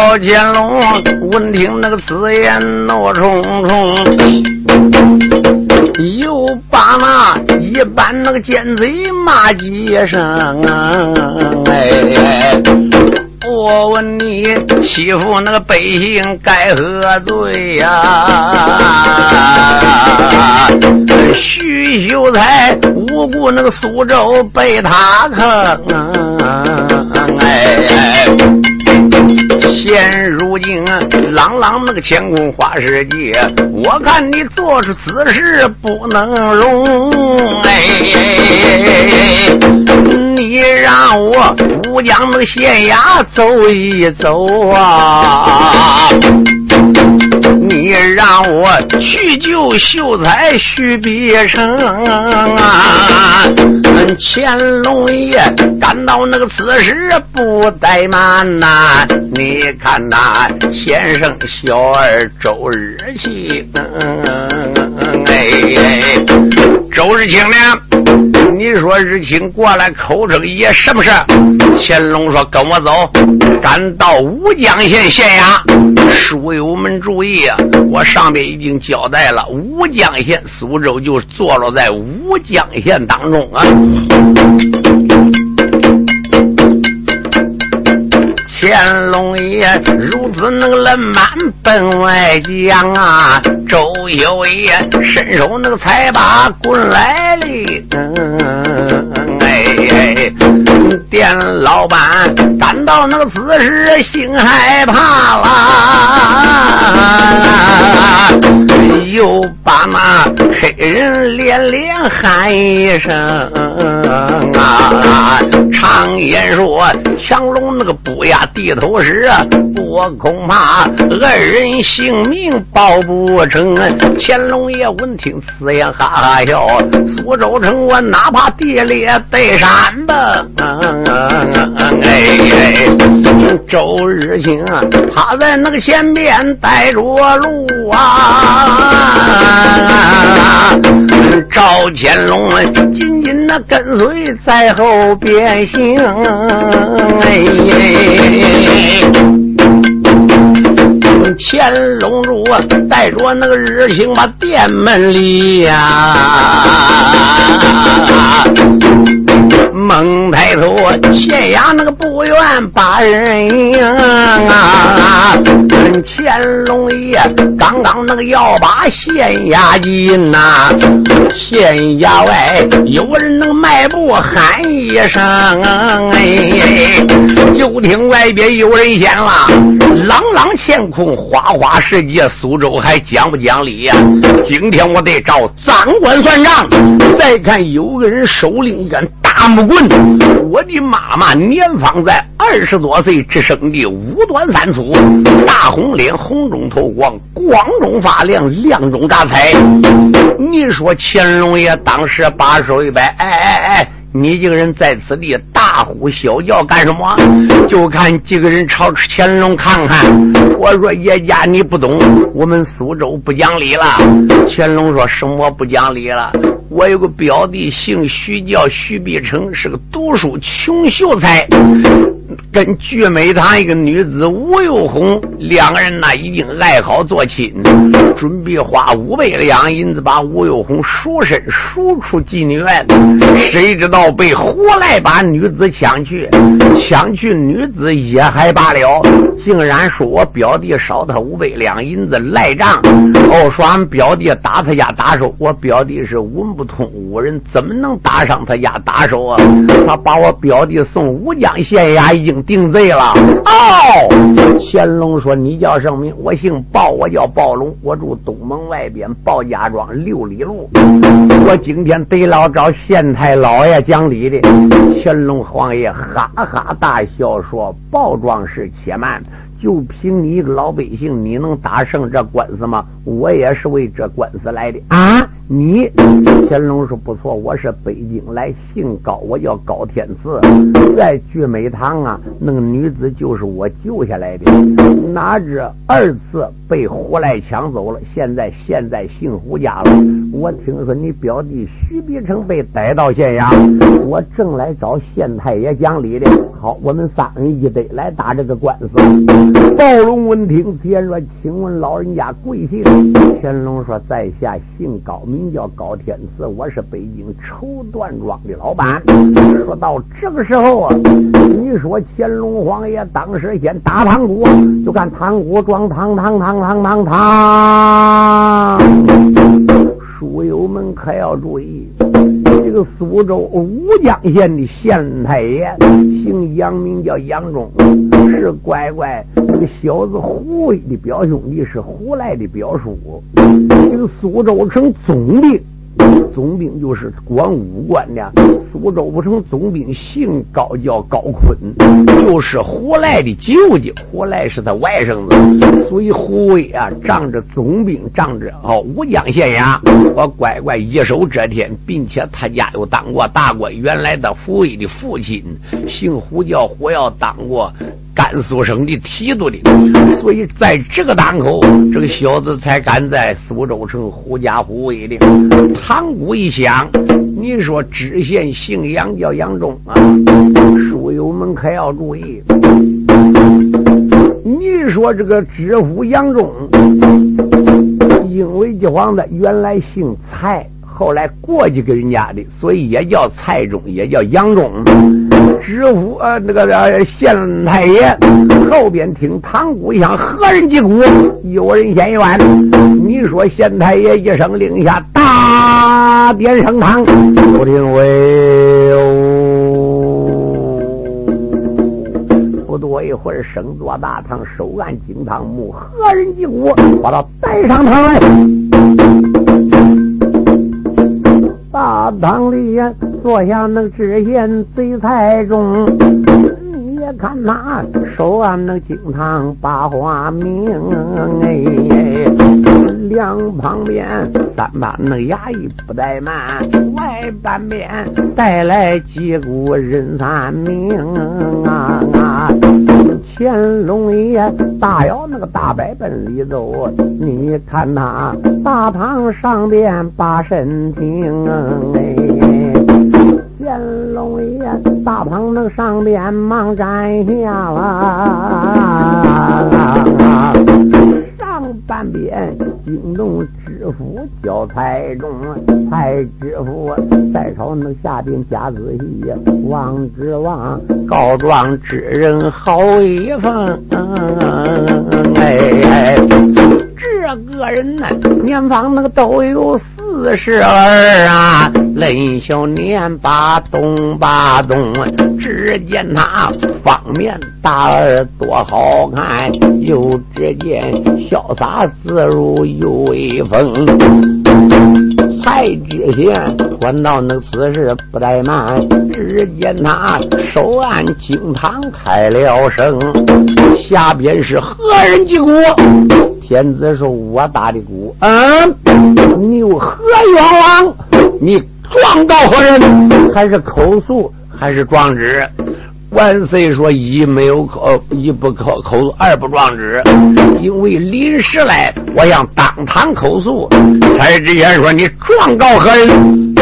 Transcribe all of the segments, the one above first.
赵乾隆闻听那个此言怒冲冲，又把那一般那个奸贼骂几声。哎，我问你，欺负那个百姓该何罪呀？徐秀才无辜那个苏州被他坑。哎，现如今朗朗那个乾坤花世界，我看你做出此事不能容。哎，你让我乌江那个县衙走一走啊！你让我去救秀才徐必成啊！乾隆爷赶到那个此时不怠慢呐！你看那先生小儿周日清，哎，周日清呢？你说日清过来口称爷是不是？乾隆说跟我走，赶到吴江县县衙，书友们注意啊！我上面已经交代了，吴江县苏州就坐落在吴江县当中啊。乾隆爷如此那个冷慢奔外将啊，周有爷伸手那个才把棍来哩。嗯哎，店老板感到那个此时心害怕啦，又把那黑人连连喊一声啊！常言说，强龙那个不压地头蛇，我恐怕二人性命保不成。乾隆爷闻听此言，哈哈笑。苏州城，我哪怕地裂带山吧。哎，周日清他在那个前边带着路啊，赵乾隆紧紧的跟随在后边行。哎呀，乾隆主带着那个日行把殿门里呀。猛抬头，县衙那个不愿把人迎啊！乾隆爷刚刚那个要把县衙进呐，县衙外有人那个迈步喊一声，哎，就听外边有人喊了：“朗朗乾坤，花花世界，苏州还讲不讲理呀？今天我得找长官算账。”再看有个人手拎一根大木棍。我的妈妈年方在二十多岁，只生的五短三粗，大红脸，红中透光，光中发亮，亮中炸彩。你说乾隆爷当时把手一摆，哎哎哎！你这个人在此地大呼小叫干什么？就看几个人朝乾隆看看。我说叶家你不懂，我们苏州不讲理了。乾隆说什么不讲理了？我有个表弟姓徐，叫徐必成，是个读书穷秀才。跟聚美堂一个女子吴又红两个人呢，已经爱好做亲，准备花五百两银子把吴又红赎身赎出妓女院。谁知道被胡来把女子抢去，抢去女子也还罢了，竟然说我表弟少他五百两银子赖账。哦，说俺表弟打他家打手，我表弟是文不通武人，怎么能打上他家打手啊？他把我表弟送吴江县衙。已经定罪了。哦，乾隆说：“你叫什么名？我姓鲍，我叫鲍龙，我住东门外边鲍家庄六里路。我今天得老找县太老爷讲理的。”乾隆皇爷哈哈大笑说：“鲍壮士且慢，就凭你一个老百姓，你能打胜这官司吗？我也是为这官司来的啊！”你乾隆说不错，我是北京来，姓高，我叫高天赐，在聚美堂啊，那个女子就是我救下来的，哪知二次被胡来抢走了，现在现在姓胡家了。我听说你表弟徐必成被逮到县衙，我正来找县太爷讲理的。好，我们三人一对来打这个官司。暴龙闻听，接说：“请问老人家贵姓？”乾隆说：“在下姓高，名名叫高天赐，我是北京绸缎庄的老板。”说到这个时候啊，你说乾隆皇爷当时先打堂鼓，就看堂鼓装堂堂堂堂堂堂。书友们可要注意，这个苏州吴江县的县太爷姓杨，名叫杨忠，是乖乖这个小子胡的表兄弟，是胡来的表叔。这个苏州城总兵。总兵就是管武官的，苏州不成总兵姓高，叫高坤，就是胡来的舅舅。胡来是他外甥子，所以胡威啊，仗着总兵，仗着哦吴江县衙，我乖乖一手遮天，并且他家又当过大官。原来的胡威的父亲姓胡，叫胡耀，当过。甘肃省的提督的，所以在这个档口，这个小子才敢在苏州城狐假虎威的。堂鼓一响，你说知县姓杨叫杨忠啊，书友们可要注意。你说这个知府杨忠，因为这皇子原来姓蔡。后来过继给人家的，所以也叫蔡忠，也叫杨忠。知府呃，那个县太爷后边听堂鼓响，何人击鼓？有人先冤。你说县太爷一声令下，大殿升堂，不听为。不多一会儿，升座大堂，手按惊堂木，何人击鼓？把他带上堂来。大堂里呀，坐下那知县贼才中，你看他手按那惊堂把花名哎，两旁边三把那衙役不怠慢，外半边带来几股人三名啊啊！乾隆爷大摇那个大摆奔里走，你看他大堂上边把身停哎，乾隆爷大鹏那上边忙站下了。上半边惊动知府叫蔡中，蔡知府再朝那下边加仔细，王之王告状之人好一封。哎，这个人呢，年方那个都有四十二啊，冷小年把东把东，只见他方面大耳多好看，又只见潇洒自如又威风，才知县管到那此事不怠慢，只见他手按惊堂开了声，下边是何人击鼓？天子说：“我打的鼓。”嗯，你有何冤枉？你状告何人？还是口诉？还是状纸？万岁说：“一没有口，一不口口，二不状纸。因为临时来，我想当堂口诉。才知县说：‘你状告何人？’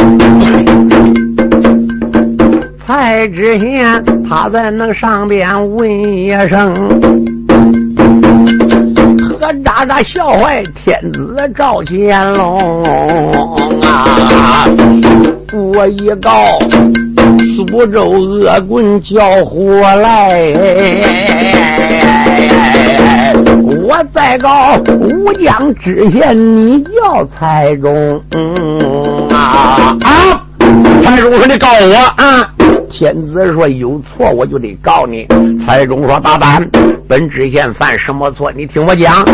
才知县他在那上边问一声，何渣渣笑坏天子赵乾隆啊！我一告。”苏州恶棍叫火来，我再告武江知县，你叫蔡中啊啊！蔡中说：“你告我啊！”天子说：“有错我就得告你。”蔡中说：“大胆！本知县犯什么错？你听我讲。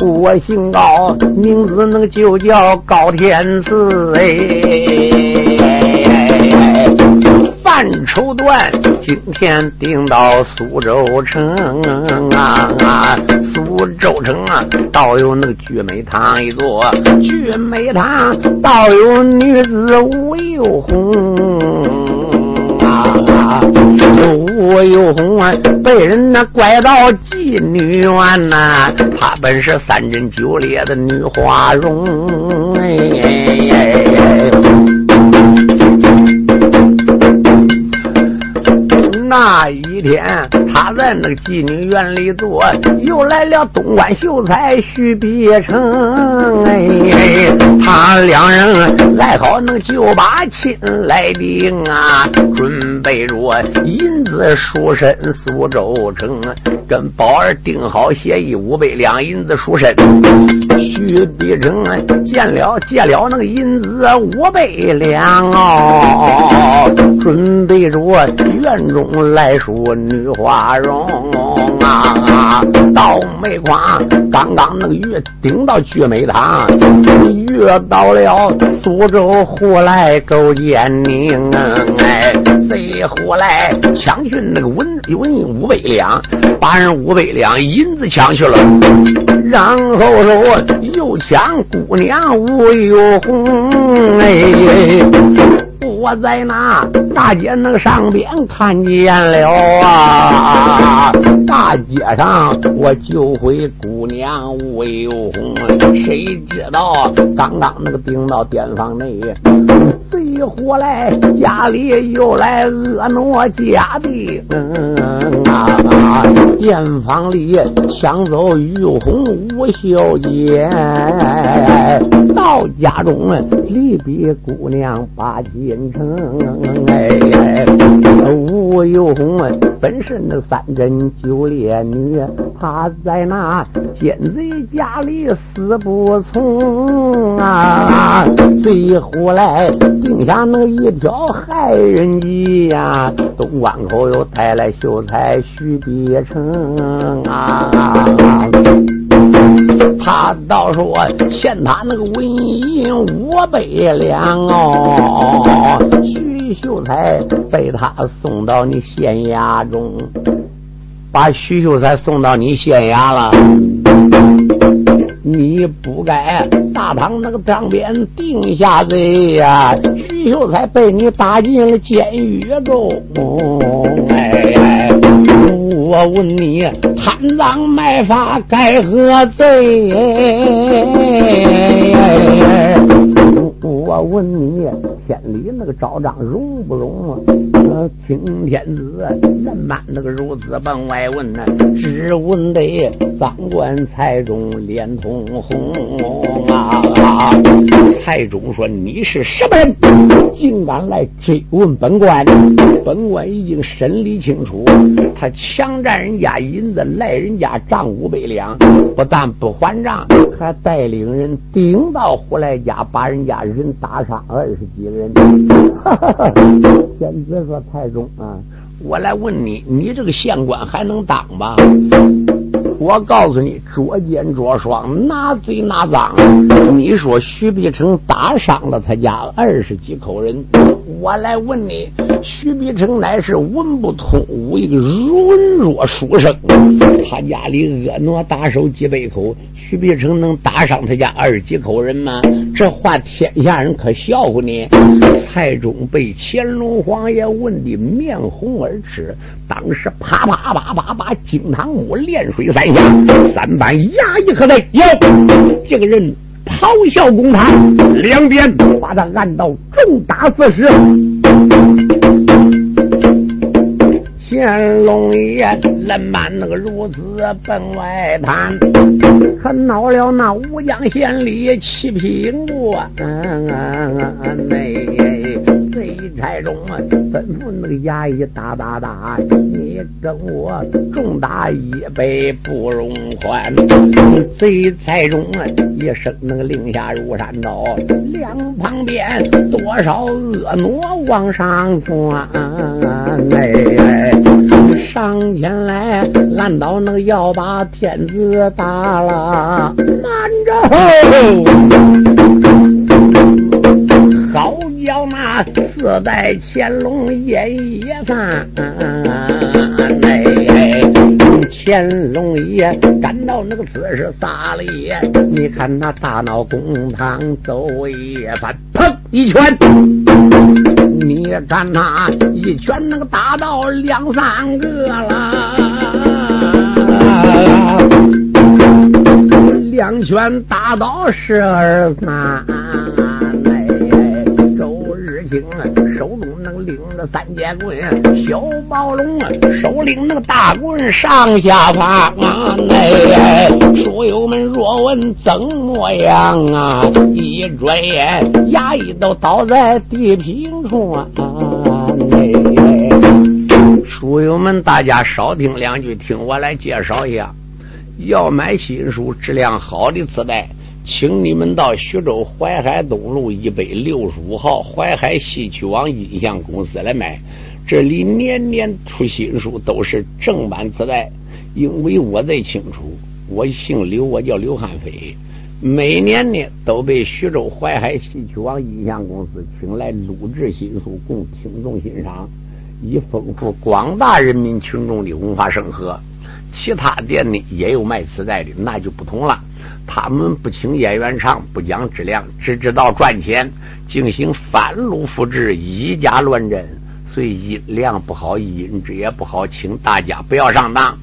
我姓高，名字那个就叫高天赐哎。犯绸缎，今天定到苏州城啊！苏苏州城啊，倒有那个聚美堂一座，聚美堂倒有女子吴又红啊。吴又红啊，被人那拐到妓女院呐，她本是三贞九烈的女花容。那一天，他在那个妓女院里坐，又来了东关秀才徐必成。哎，他两人来好那个酒吧亲来定啊，准备着银子赎身苏州城，跟宝儿定好协议，五百两银子赎身。徐必成见了借了那个银子五百两哦，准备着院中。来说女花容啊，倒霉光刚刚那个月顶到聚美堂，越到了苏州湖来勾践宁，哎，贼胡来抢去那个文文银五百两，把人五百两银子抢去了，然后说又抢姑娘吴又红，哎。我在那大街那个上边看见了啊，大街上我救回姑娘吴有红，谁知道刚刚那个顶到店房内，贼回来家里又来恶挪家的，嗯啊，店房里抢走于红吴小姐，到家中离别姑娘把金。京城哎，吴有红本是那三贞九烈女，她在那奸贼家里死不从啊！最后来定下那一条害人计呀，东关口又带来秀才徐必成啊！他倒说欠他那个纹银五百两哦，徐秀才被他送到你县衙中，把徐秀才送到你县衙了。你不该大堂那个当边定下罪呀，徐秀才被你打进了监狱中。哎，我问你，贪赃卖法该何罪？我问你，天理那个昭彰容不容啊？呃，青天子人满那个如此奔外问呢？只问得三官蔡中脸通红啊！蔡中说：“你是什么人？竟敢来追问本官？本官已经审理清楚，他强占人家银子，赖人家账五百两，不但不还账，还带领人顶到胡来家，把人家人。”打伤二十几个人，简直说太重啊！我来问你，你这个县官还能当吗？我告诉你，捉奸捉双，拿贼拿赃。你说徐碧城打伤了他家二十几口人，我来问你，徐必成乃是文不通武，一个文弱书生，他家里婀娜打手几百口。徐必成能打伤他家二几口人吗？这话天下人可笑话你。蔡中被乾隆皇爷问的面红耳赤，当时啪啪啪啪啪，惊堂木连水三下，三板衙役可在？有这个人咆哮公堂，两边把他按到重打四十。乾隆爷冷满那个如此奔外滩，可恼了那吴江县里七品过，嗯嗯嗯，贼差中吩咐那个衙役打打打，你跟我重打一杯不容宽。贼差中一声那个令下如山倒，两旁边多少恶奴往上窜，哎。上前来拦到那个要把天子打了，慢着！好叫那四代乾隆爷爷哎。乾隆爷赶到那个此时撒了野，你看那大闹公堂走一番，砰一拳，你看他一拳能打到两三个了，两拳打到十二三。手中能拎着三节棍，小宝龙啊手领那个大棍上下爬啊！哎，书友们若问怎么样啊？一转眼衙役都倒在地平处啊！哎，书友们，大家少听两句，听我来介绍一下。要买新书，质量好的磁带。请你们到徐州淮海东路一百六十五号淮海戏曲网音像公司来买，这里年年出新书，都是正版磁带。因为我最清楚，我姓刘，我叫刘汉飞，每年呢都被徐州淮海戏曲网音像公司请来录制新书，供听众欣赏，以丰富广大人民群众的文化生活。其他店呢也有卖磁带的，那就不同了。他们不请演员唱，不讲质量，只知道赚钱，进行翻录复制，以假乱真，所以音量不好，音质也不好，请大家不要上当。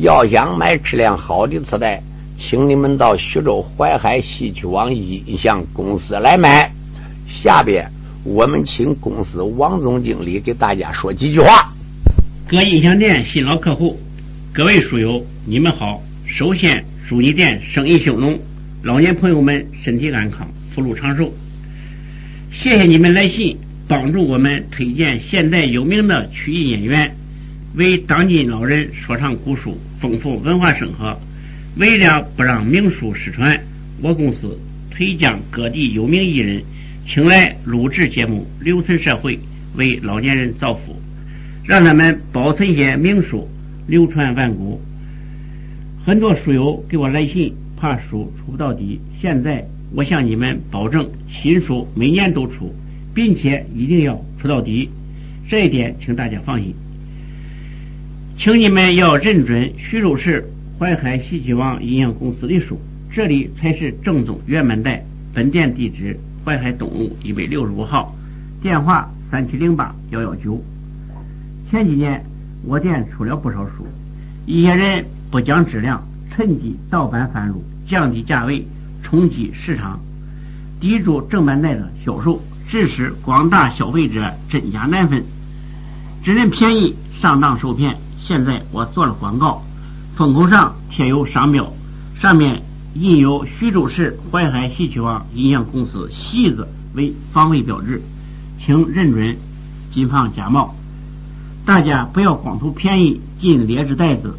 要想买质量好的磁带，请你们到徐州淮海戏曲网音像公司来买。下边我们请公司王总经理给大家说几句话。各音像店新老客户，各位书友，你们好。首先。祝你店生意兴隆，老年朋友们身体安康，福禄长寿。谢谢你们来信，帮助我们推荐现代有名的曲艺演员，为当今老人说唱古书，丰富文化生活。为了不让名书失传，我公司推将各地有名艺人请来录制节目，留存社会，为老年人造福，让他们保存些名书，流传万古。很多书友给我来信，怕书出不到底。现在我向你们保证，新书每年都出，并且一定要出到底。这一点，请大家放心。请你们要认准徐州市淮海戏曲网音像公司的书，这里才是正宗原版带。本店地址：淮海东路一百六十五号，电话：三七零八幺幺九。前几年我店出了不少书，一些人。不讲质量，趁机盗版贩入，降低价位，冲击市场，抵住正版带的销售，致使广大消费者真假难分，只认便宜，上当受骗。现在我做了广告，封口上贴有商标，上面印有徐州市淮海戏曲网音像公司“戏”字为防伪标志，请认准，谨防假冒。大家不要光图便宜进劣质袋子。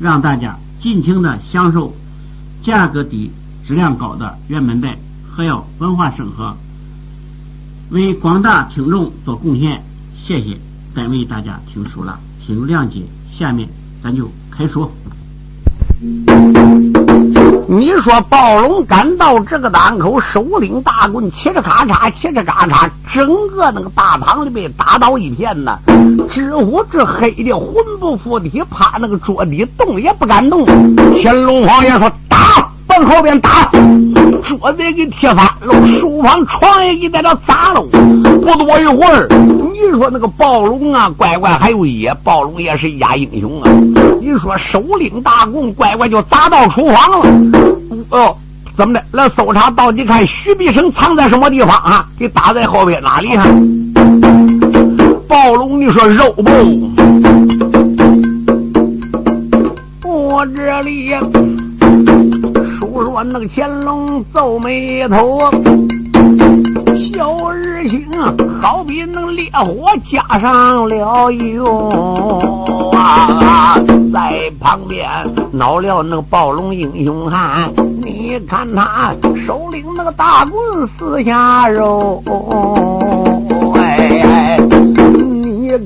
让大家尽情的享受价格低、质量高的原版带，还要文化生活，为广大听众做贡献。谢谢，单为大家听书了，请谅解。下面咱就开说。你说暴龙赶到这个档口，手拎大棍，切着咔嚓，切着咔嚓，整个那个大堂里被打倒一片呐！知乎这黑的魂不附体，趴那个桌底动也不敢动。乾隆皇爷说：“打，奔后边打！”桌子也给踢翻了，书房床也给在这砸了。不多一会儿，你说那个暴龙啊，乖乖还有野，暴龙也是一家英雄啊！你说首领大棍，乖乖就砸到厨房了。哦，怎么的？来搜查，到底看徐必生藏在什么地方啊？给打在后边哪里啊？暴龙，你说肉不？我这里。说说那个乾隆皱眉头，小日情好比那烈火加上了油啊，在旁边恼了那个暴龙英雄汉，你看他手领那个大棍四下揉，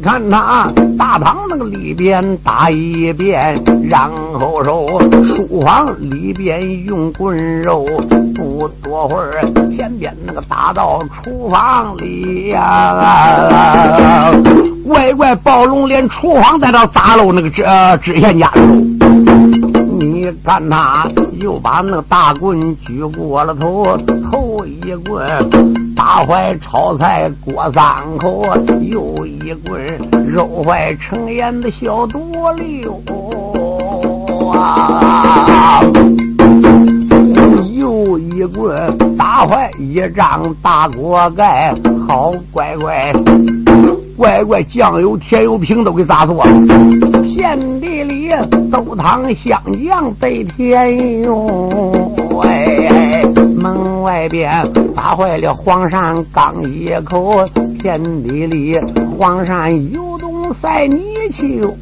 看他大堂那个里边打一遍，然后说书房里边用棍肉，不多会儿前边那个打到厨房里呀，乖乖暴龙连厨房带到砸喽那个知知县家看他又把那大棍举过了头，头一棍打坏炒菜锅三口，又一棍肉坏成烟的小多溜啊，又一棍打坏一张大锅盖，好乖乖。乖乖，酱油、甜油瓶都给砸错了。遍豆汤香酱得甜用。哎，门外边打坏了黄鳝刚一口，遍地里黄鳝游动赛泥鳅。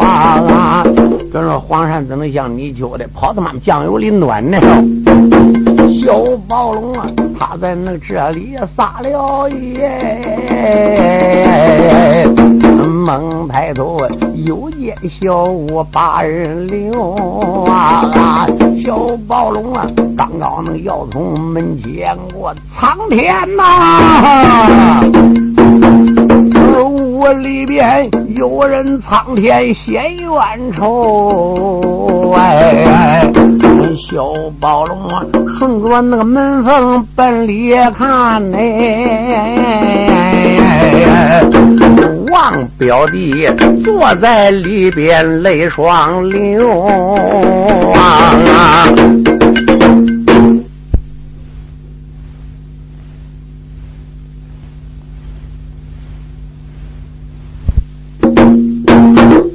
啊！这说黄鳝怎能像泥鳅的跑他妈酱油里暖呢？小暴龙啊，他在那这里撒了野，猛抬头又见小屋把人留啊！小暴龙啊，刚刚那要从门前过，苍天呐！屋里边有人苍天显冤仇，哎，小暴龙啊，顺着那个门缝奔里看呢，望表弟坐在里边泪双流啊。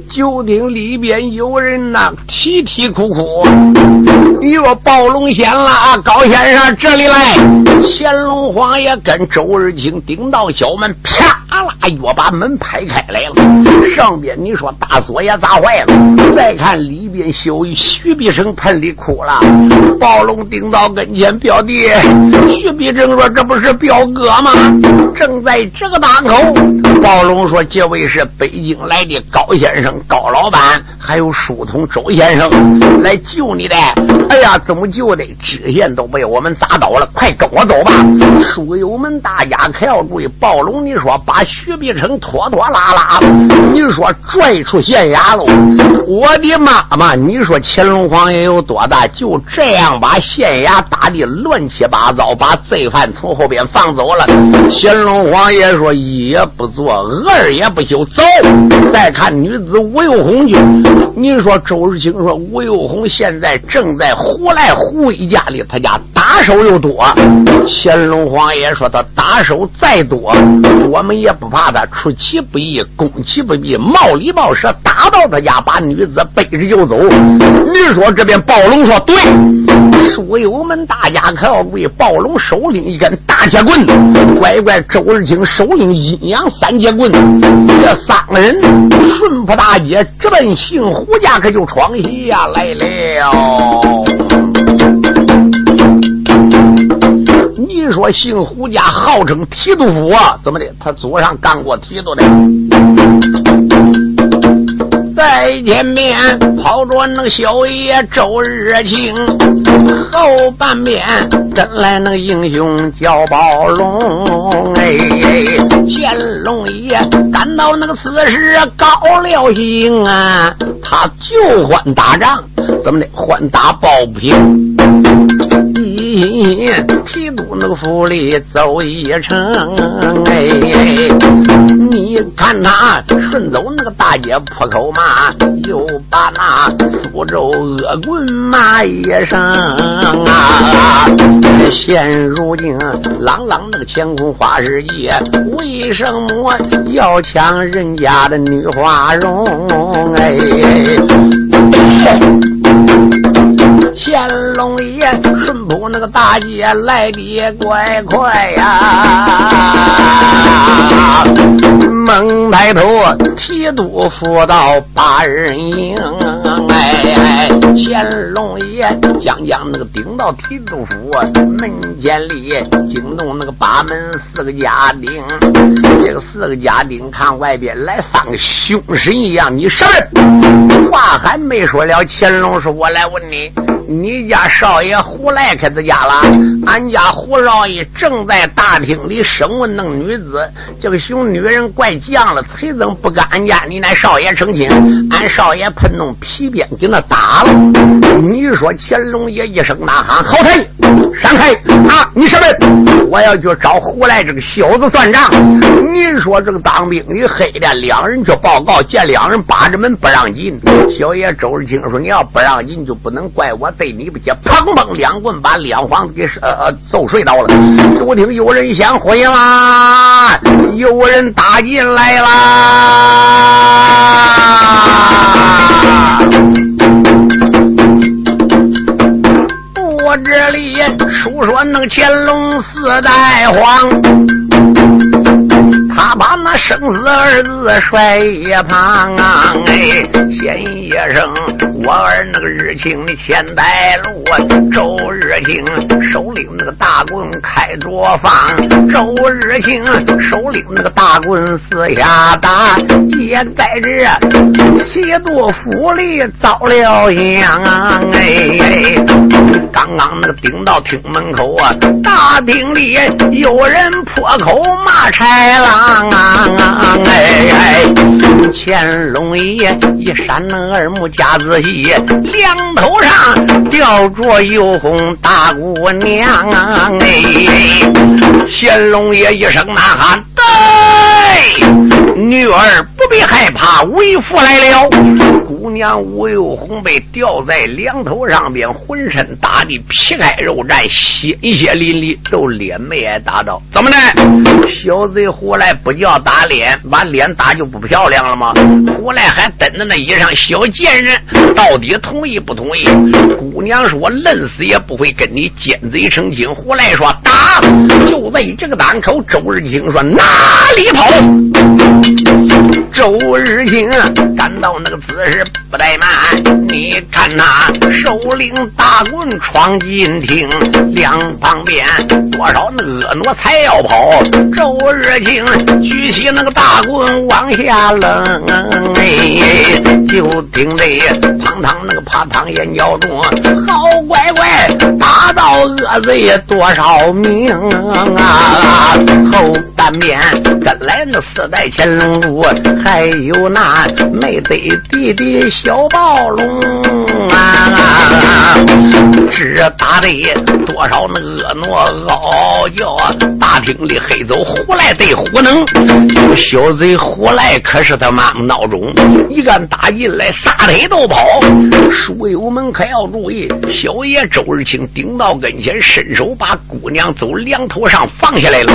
就听里边有人呐啼啼哭哭，你说暴龙仙了啊，高先生这里来。乾隆皇爷跟周日清顶到小门，啪啦又把门拍开来了。上边你说大锁也砸坏了。再看里边小徐必生盆里哭了。暴龙顶到跟前，表弟徐必生说：“这不是表哥吗？”正在这个当口，暴龙说：“这位是北京来的高先生。”高老板，还有书童周先生来救你的。哎呀，怎么救的？知县都被我们砸倒了，快跟我走吧！书友们，大家可要注意，暴龙，你说把徐必成拖拖拉拉，你说拽出县衙喽！我的妈妈，你说乾隆皇爷有多大？就这样把县衙打的乱七八糟，把罪犯从后边放走了。乾隆皇爷说：一也不做，二也不休，走！再看女子吴。吴有红去，你说周日清说吴有红现在正在胡来胡一家里，他家打手又多。乾隆皇爷说他打手再多，我们也不怕他出其不意、攻其不意、冒里冒舌打到他家，把女子背着就走。你说这边暴龙说对，书友们大家可要注意，暴龙手拎一根大铁棍，乖乖周日清手拎阴阳三节棍，这三个人顺坡大街。直奔姓胡家，可就闯下来了。你说姓胡家号称提督府啊，怎么的？他祖上干过提督的。在前面跑着那个小爷周日清，后半边跟来那个英雄叫宝龙。哎，乾隆爷感到那个此时高了兴啊，他就欢打仗，怎么的？换打抱不平。提督那个府里走一程，哎，你看他顺走那个大街破口骂，又把那苏州恶棍骂一声啊！现如今朗朗那个乾坤花世界，为什么要抢人家的女花容？哎。乾隆爷顺坡那个大街来的也怪快呀，猛抬头提督府到八人营，哎，乾隆爷将将那个顶到提督府门前里，惊动那个八门四个家丁，这个四个家丁看外边来三个凶神一样，你什么话还没说了？乾隆说：“我来问你。”你家少爷胡来开在家了？俺家胡少爷正在大厅里审问那女子。这个熊女人怪犟了，谁怎不跟俺家你那少爷成亲？俺少爷喷弄皮鞭给那打了。你说乾隆爷一声呐喊：“好太，闪开！啊，你什么？我要去找胡来这个小子算账。”你说这个当兵的黑的，两人去报告，见两人把着门不让进。小爷周日清说：“你要不让进，就不能怪我。”对你不接，砰砰两棍把两房子给呃呃揍睡倒了。就听有人响回啦，有人打进来啦。我这里述说那乾隆四代皇。他把那生死二字甩一旁啊，哎，先一声，我儿那个日清的千代路，周日清手领那个大棍开着放，周日清手领那个大棍四下打，也在这七度府里遭了殃，哎，刚刚那个顶到厅门口啊，大厅里有人破口骂豺狼。啊哎哎！乾隆爷一扇那耳目加仔细，梁头上吊着又红大姑娘啊哎！乾隆爷一声呐喊：“对，女儿不必害怕，为父来了。”姑娘吴有红被吊在梁头上边，浑身打的皮开肉绽，鲜血淋漓，都脸没挨打到。怎么的？小贼胡来不叫打脸，把脸打就不漂亮了吗？胡来还瞪着那衣裳，小贱人，到底同意不同意？姑娘说：“我愣死也不会跟你奸贼成亲。”胡来说：“打！”就在这个当口，周日清说：“哪里跑？” Thank you. 周日清感到那个姿势不怠慢，你看那首领大棍闯进厅，两旁边多少那婀娜才要跑。周日清举起那个大棍往下扔，哎，就听得砰砰那个啪堂眼角中，好乖乖打到恶贼多少名啊！后半边跟来那四代乾隆还有那没得弟弟小暴龙啊！只打的多少那婀娜嗷叫，大厅里黑走胡来对胡能，小贼胡来可是他妈闹钟，一杆打进来，撒腿都跑。书友们可要注意，小爷周日清顶到跟前，伸手把姑娘走梁头上放下来了。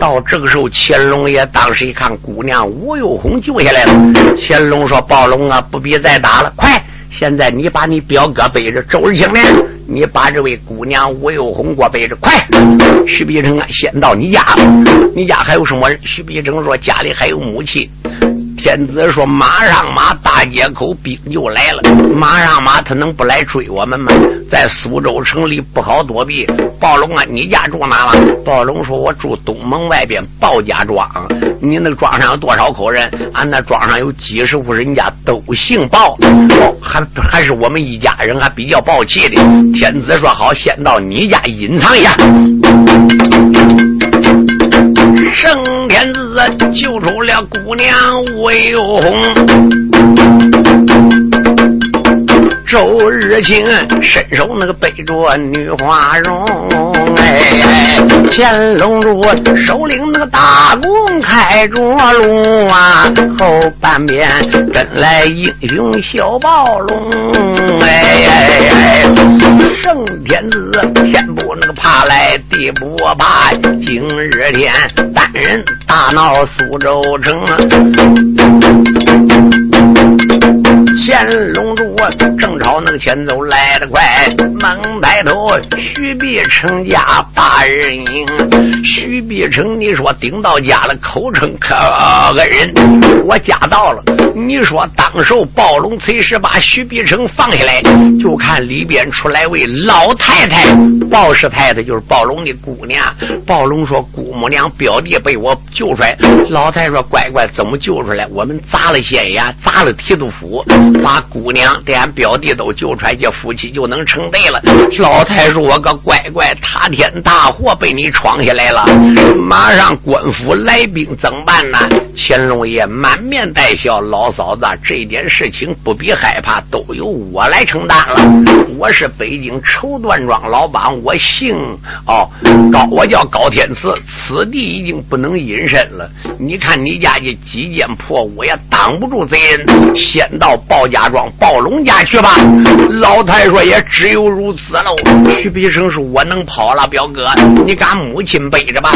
到这个时候，乾隆爷当时一看，姑娘无有红救下来了。乾隆说：“暴龙啊，不必再打了，快！现在你把你表哥背着，周日清呢，你把这位姑娘吴有红给我背着，快！”徐必成啊，先到你家，你家还有什么人？徐必成说：“家里还有母亲。”天子说：“马上马，大街口兵就来了。马上马，他能不来追我们吗？在苏州城里不好躲避。暴龙啊，你家住哪了？暴龙说：我住东门外边鲍家庄。你那庄上有多少口人？俺那庄上有几十户人家都姓鲍。哦，还还是我们一家人，还比较暴气的。天子说：好，先到你家隐藏一下。”圣天子救出了姑娘吴有红。周日清伸手那个背着女花容，哎，乾隆主手领那个大弓开着路啊，后半边跟来英雄小暴龙，哎，圣天子天不那个怕来地不怕，今日天单人大闹苏州城啊。乾隆主正朝那个前走来得快，猛抬头，徐必成家把人迎。徐必成，你说顶到家了，口称可恩人，我家到了。你说当时暴龙崔氏把徐必成放下来，就看里边出来位老太太，鲍氏太太就是暴龙的姑娘。暴龙说：“姑母娘表弟被我救出来。”老太太说：“乖乖，怎么救出来？我们砸了县衙，砸了提督府，把姑娘连俺表弟都救出来，这夫妻就能成对了。”老太说：“我个乖乖，塌天大祸被你闯下来了，马上官府来兵怎么办呢？”乾隆爷满面带笑：“老嫂子，这件事情不必害怕，都由我来承担了。我是北京绸缎庄老板，我姓哦高，我叫高天赐，此地已经不能隐身了。你看你家这几间破屋也挡不住贼人，先到报家庄暴龙家去吧。”老太说：“也只有如此喽。”徐必生说：“我能跑了，表哥，你敢母亲背着吧。”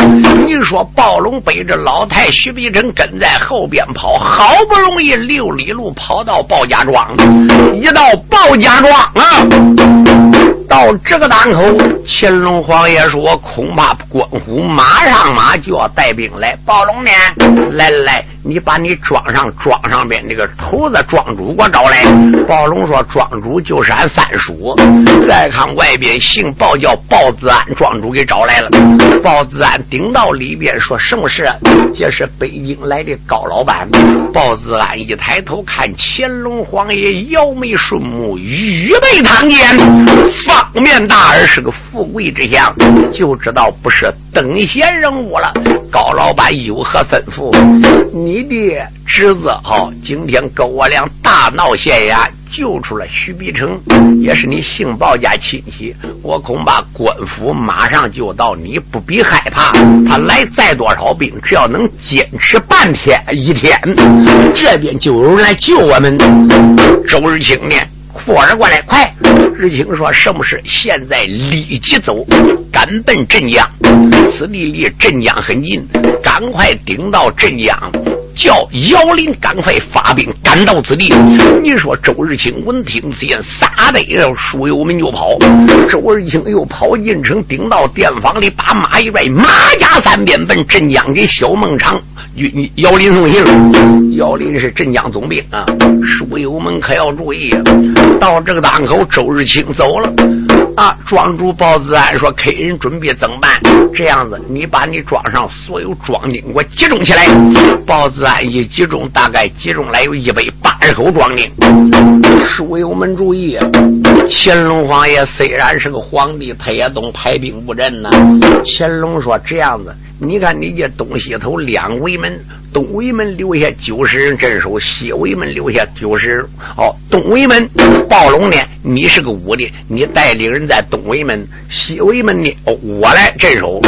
你说暴龙背着老太，徐必成跟在后边跑，好不容易六里路跑到鲍家庄，一到鲍家庄啊。到这个档口，乾隆皇爷说：“恐怕官府马上马就要带兵来。”暴龙呢？来来，你把你庄上庄上边那个头子庄主给我找来。暴龙说：“庄主就是俺三叔。”再看外边姓鲍叫鲍子安，庄主给找来了。鲍子安顶到里边说：“什么事？这是北京来的高老板。”鲍子安一抬头看乾隆皇爷，摇眉顺目，预备堂见。放。方面大儿是个富贵之相，就知道不是等闲人物了。高老板有何吩咐？你的侄子哈，今天跟我俩大闹县衙，救出了徐必成，也是你姓鲍家亲戚。我恐怕官府马上就到，你不必害怕。他来再多少兵，只要能坚持半天一天，这边就有人来救我们。周日清呢？富儿过来，快！日清说：“什么事？现在立即走，赶奔镇江。此地离镇江很近，赶快顶到镇江，叫姚林赶快发兵赶到此地。”你说周日清闻听此言，撒的要书友们就跑。周日清又跑进城，顶到店房里，把马一拽，马加三鞭奔镇江给小孟尝。你姚林送信，姚林是镇江总兵啊，书友们可要注意。到这个档口，周日清走了啊。庄主包子安说：“客人准备怎么办？这样子，你把你庄上所有庄丁给我集中起来。”包子安一集中，大概集中来有一百八十口庄丁。书友们注意，乾隆皇爷虽然是个皇帝，他也懂排兵布阵呢。乾隆说：“这样子。”你看，你这东西头两围门，东围门留下九十人镇守，西围门留下九十人。哦，东围门暴龙呢？你是个武的，你带领人在东围门，西围门呢？哦，我来镇守，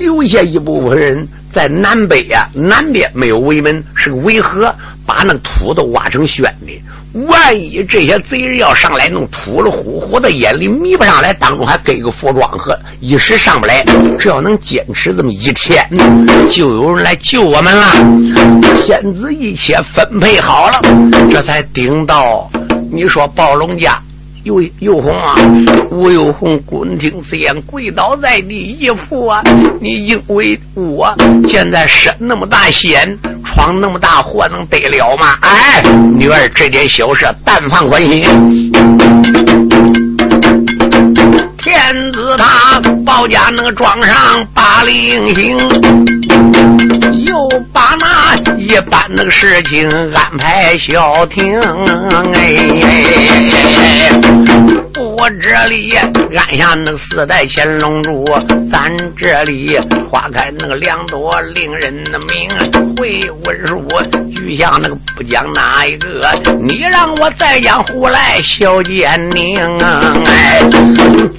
留下一部分人在南北呀，南边没有围门，是个围河，把那土都挖成宣的。万一这些贼人要上来，弄土了糊糊的，眼里迷不上来，当中还给个服装盒，一时上不来。只要能坚持这么一天，就有人来救我们了。天子一切分配好了，这才顶到。你说暴龙家。又又红啊！吴又红，滚听此言，跪倒在地，义父啊！你因为我现在身那么大险，闯那么大祸，能得了吗？哎，女儿，这点小事，但放宽心。天子他包家那个庄上把令行，又把那一般那个事情安排消停。哎，我这里按下那个四代乾隆主，咱这里花开那个两朵令人的名。回文书举下那个不讲哪一个，你让我再讲胡来小奸宁。哎，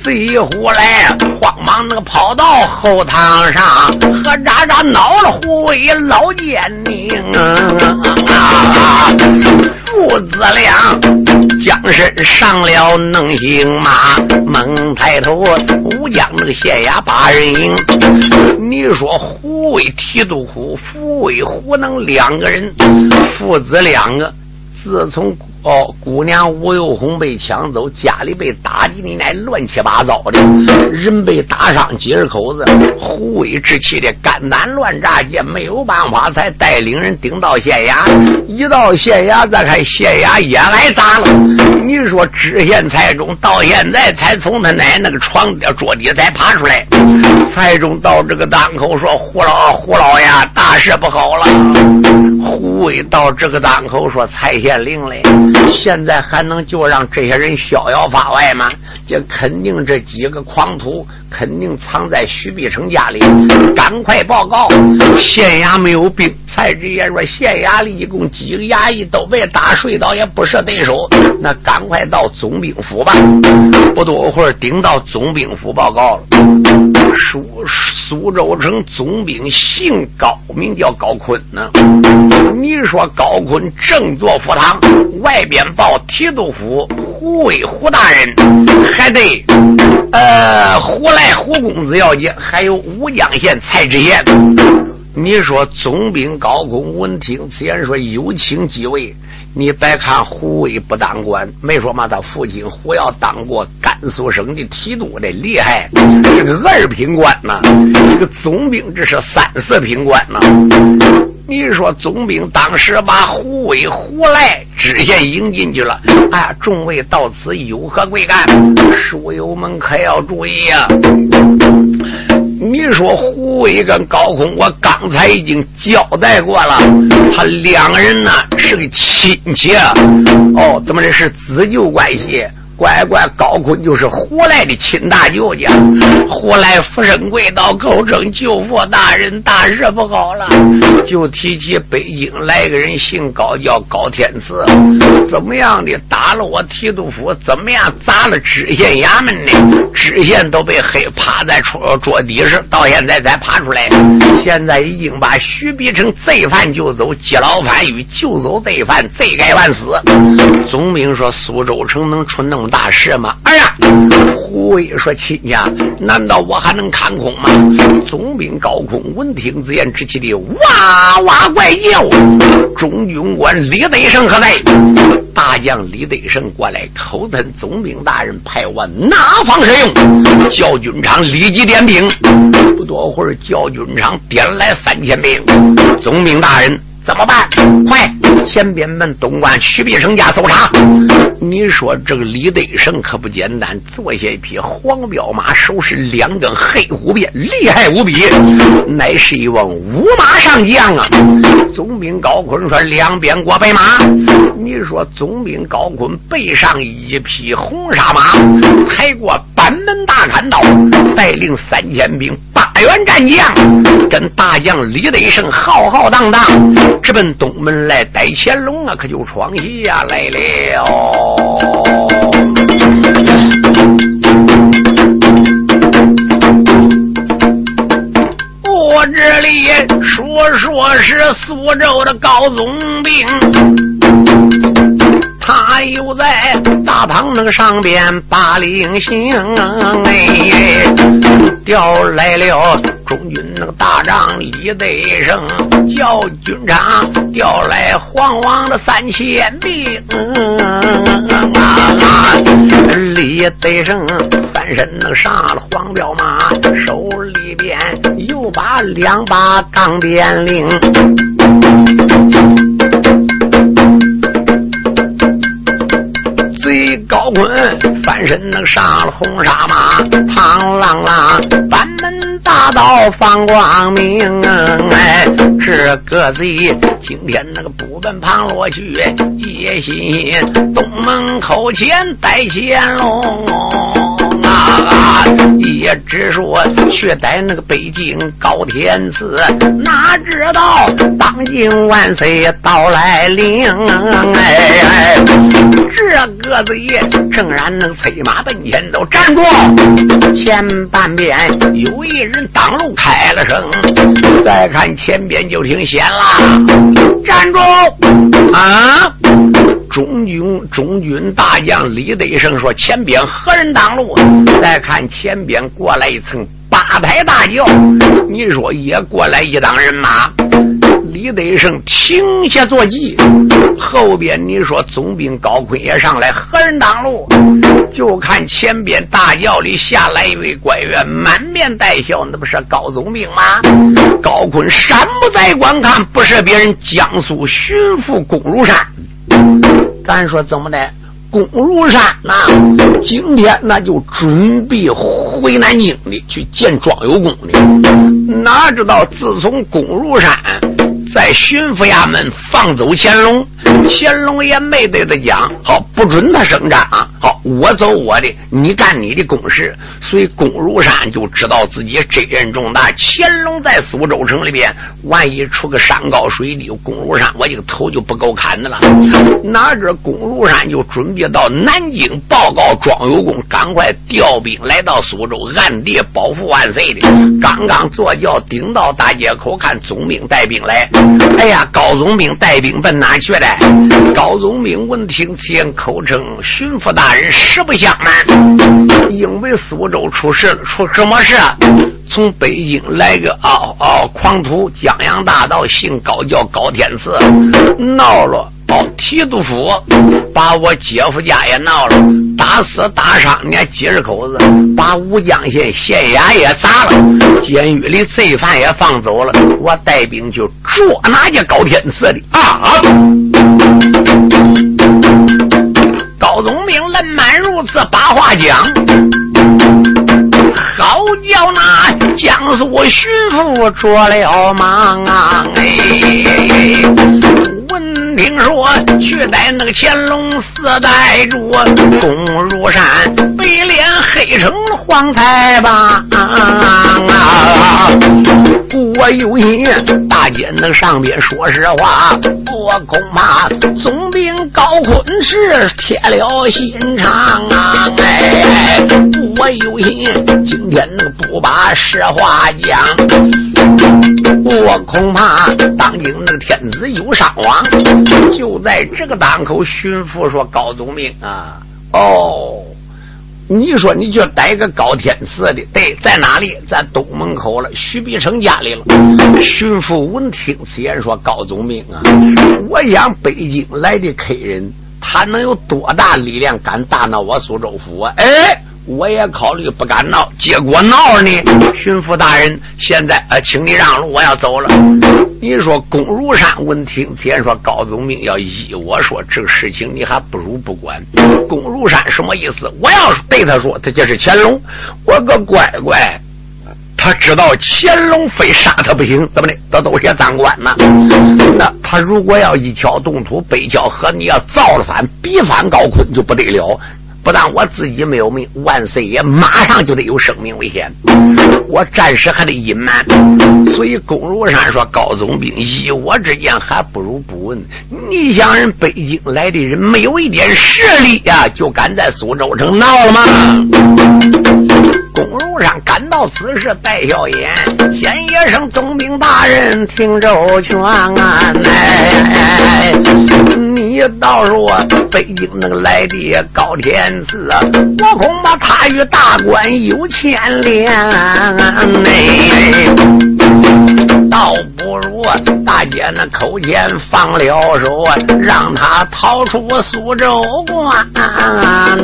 一胡来，慌忙那个跑到后堂上，和喳喳恼了护卫老奸宁啊！父子俩将身上了能行吗？猛抬头，武将那个县衙把人迎。你说护卫提督府，护卫胡能两个人，父子两个。自从哦姑娘吴有红被抢走，家里被打的你乃乱七八糟的，人被打伤几十口子，胡伟之气的肝胆乱炸也，没有办法才带领人顶到县衙。一到县衙，再看县衙也挨砸了。你说知县蔡中到现在才从他奶那个床底桌底才爬出来。蔡中到这个当口说：“胡老胡老爷，大事不好了。”胡伟到这个当口说：“蔡县令嘞，现在还能就让这些人逍遥法外吗？这肯定这几个狂徒肯定藏在徐碧城家里，赶快报告！县衙没有兵。”蔡知县说：“县衙里一共几个衙役都被打睡倒，也不是对手。那赶快到总兵府吧。”不多会儿，顶到总兵府报告了。苏苏州城总兵姓高，名叫高坤呢。你说高坤正坐府堂，外边报提督府胡威胡大人，还得呃胡来胡公子要紧，还有武江县蔡知县。你说总兵高坤闻听此言，说有请几位。你别看胡威不当官，没说嘛，他父亲胡耀当过甘肃省的提督的厉害，这个二品官呐，这个总兵这是三四品官呐。你说总兵当时把胡威、胡来知县迎进去了，哎呀，众位到此有何贵干？书友们可要注意呀！你说胡伟跟高空，我刚才已经交代过了，他两个人呢是个亲戚，哦，怎么的是子舅关系？乖乖，高坤就是胡来的亲大舅家。胡来福生跪倒，口称舅父大人，大事不好了。就提起北京来个人，姓高，叫高天赐，怎么样的打了我提督府？怎么样砸了知县衙门呢？知县都被黑，趴在桌桌底上，到现在才爬出来。现在已经把徐必成罪犯救走，接牢犯与救走罪犯，罪该万死。总兵说：苏州城能出那么？大事吗？哎呀，胡威说：“亲家，难道我还能看空吗？”总兵高空闻听此言，之气的哇哇怪叫。中军官李德胜何在？大将李德胜过来，口称总兵大人派我哪方使用？教军长立即点兵。不多会儿，教军长点来三千兵。总兵大人。怎么办？快，前边门东关徐必成家搜查。你说这个李德胜可不简单，坐下一匹黄骠马，手持两根黑虎鞭，厉害无比，乃是一望五马上将啊！总兵高坤说：“两边过白马。”你说总兵高坤背上一匹红纱马，抬过板门大砍刀，带领三千兵。大元战将跟大将李德胜浩浩荡荡直奔东门来逮乾隆啊！可就闯下来了。我这里说说是苏州的高宗兵。他又在大堂那个上边把令行，哎，调来了中军那个大帐李德胜，叫军长调来黄王的三千兵。李德胜翻身那上了黄骠马，手里边又把两把钢鞭令。贼高坤翻身能上了红纱马，螳螂螂板门大道放光明。哎，这个贼今天那个不奔旁落去，野心东门口前待乾隆。啊！也只说去逮那个北京高天赐，哪知道当今万岁到来临！哎，这个贼正然能催马奔前都站住，前半边有一人挡路开了声，再看前边就挺险了，站住！啊！中军中军大将李德胜说：“前边何人挡路？”再看前边过来一层八抬大轿，你说也过来一党人马。李德胜停下坐骑，后边你说总兵高坤也上来，何人挡路？就看前边大轿里下来一位官员，满面带笑，那不是高总兵吗？高坤山不在观看，不是别人江苏巡抚龚如山。咱说怎么的？攻如山那，今天那就准备回南京的去见庄有功的。哪知道自从龚如山在巡抚衙门放走乾隆。乾隆也没对他讲，好不准他声张，好我走我的，你干你的公事。所以龚如山就知道自己责任重大。乾隆在苏州城里边，万一出个山高水低，龚如山我这个头就不够砍的了。哪知龚如山就准备到南京报告庄有功，赶快调兵来到苏州，暗地保护万岁的。刚刚坐轿顶到大街口，看总兵带兵来。哎呀，高总兵带兵奔哪去了？高宗明闻听此言，口称巡抚大人实不相瞒，因为苏州出事了，出什么事？从北京来个哦哦狂徒，江洋大盗，姓高叫高天赐，闹了哦提督府，把我姐夫家也闹了，打死打伤人家几十口子，把吴江县县衙也砸了，监狱里罪犯也放走了，我带兵就捉拿这高天赐的啊！高宗明冷满如此把话讲，好叫那江苏巡抚着了忙啊！哎，闻听说去带那个乾隆四代主攻入山，被脸黑成黄彩吧！啊我有心大姐那上边说实话，我恐怕总兵高坤是铁了心肠啊！哎，我有心今天能不把实话讲，我恐怕当今那个天子有伤亡。就在这个档口，巡抚说：“高总兵啊，哦。”你说你就逮个高天赐的，对，在哪里？在东门口了，徐必成家里了。巡抚闻听此言，说：“高总兵啊，我想北京来的客人，他能有多大力量敢大闹我苏州府啊？”哎。我也考虑不敢闹，结果闹呢。巡抚大人，现在呃，请你让路，我要走了。你说龚如山闻听，先说高宗明要依我说这个事情，你还不如不管。龚如山什么意思？我要对他说，他就是乾隆，我个乖乖，他知道乾隆非杀他不行，怎么的？他都些赃官呢。那他如果要一桥动土，北桥和你要造了反，逼反高坤就不得了。不但我自己没有命，万岁爷马上就得有生命危险，我暂时还得隐瞒。所以龚如山说：“高总兵，依我之见，还不如不问。你想人北京来的人没有一点实力呀，就敢在苏州城闹了吗？”龚如山感到此事，带笑言：“先一声总兵大人，听周全啊！哎，你倒说北京那个来的高天。”次，我恐怕他与大官有牵连，哎，倒不如大姐那口前放了手，让他逃出苏州关呐。